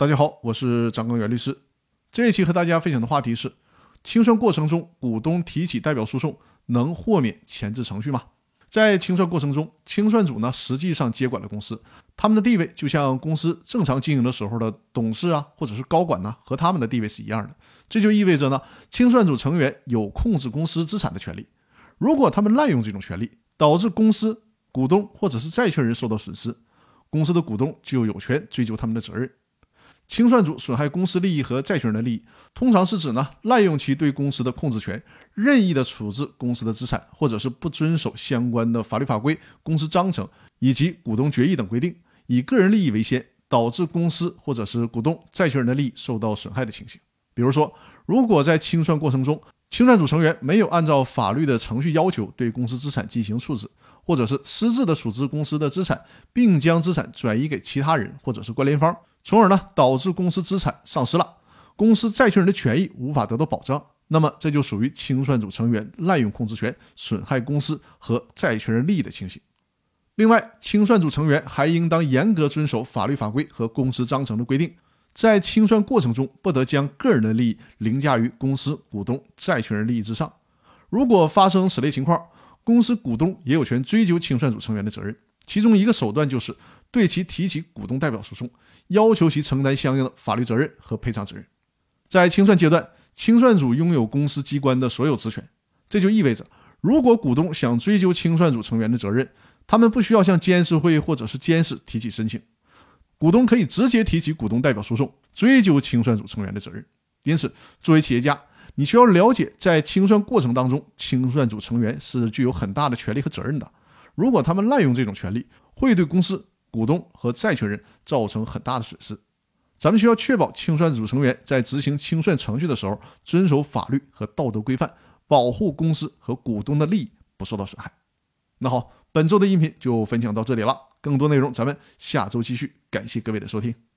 大家好，我是张根源律师。这一期和大家分享的话题是：清算过程中，股东提起代表诉讼能豁免前置程序吗？在清算过程中，清算组呢实际上接管了公司，他们的地位就像公司正常经营的时候的董事啊，或者是高管呢，和他们的地位是一样的。这就意味着呢，清算组成员有控制公司资产的权利。如果他们滥用这种权利，导致公司股东或者是债权人受到损失，公司的股东就有权追究他们的责任。清算组损害公司利益和债权人的利益，通常是指呢滥用其对公司的控制权，任意的处置公司的资产，或者是不遵守相关的法律法规、公司章程以及股东决议等规定，以个人利益为先，导致公司或者是股东、债权人的利益受到损害的情形。比如说，如果在清算过程中，清算组成员没有按照法律的程序要求对公司资产进行处置，或者是私自的处置公司的资产，并将资产转移给其他人或者是关联方。从而呢，导致公司资产丧失了，公司债权人的权益无法得到保障，那么这就属于清算组成员滥用控制权，损害公司和债权人利益的情形。另外，清算组成员还应当严格遵守法律法规和公司章程的规定，在清算过程中不得将个人的利益凌驾于公司股东、债权人利益之上。如果发生此类情况，公司股东也有权追究清算组成员的责任。其中一个手段就是对其提起股东代表诉讼，要求其承担相应的法律责任和赔偿责任。在清算阶段，清算组拥有公司机关的所有职权，这就意味着，如果股东想追究清算组成员的责任，他们不需要向监事会或者是监事提起申请，股东可以直接提起股东代表诉讼，追究清算组成员的责任。因此，作为企业家，你需要了解，在清算过程当中，清算组成员是具有很大的权利和责任的。如果他们滥用这种权利，会对公司、股东和债权人造成很大的损失。咱们需要确保清算组成员在执行清算程序的时候遵守法律和道德规范，保护公司和股东的利益不受到损害。那好，本周的音频就分享到这里了，更多内容咱们下周继续。感谢各位的收听。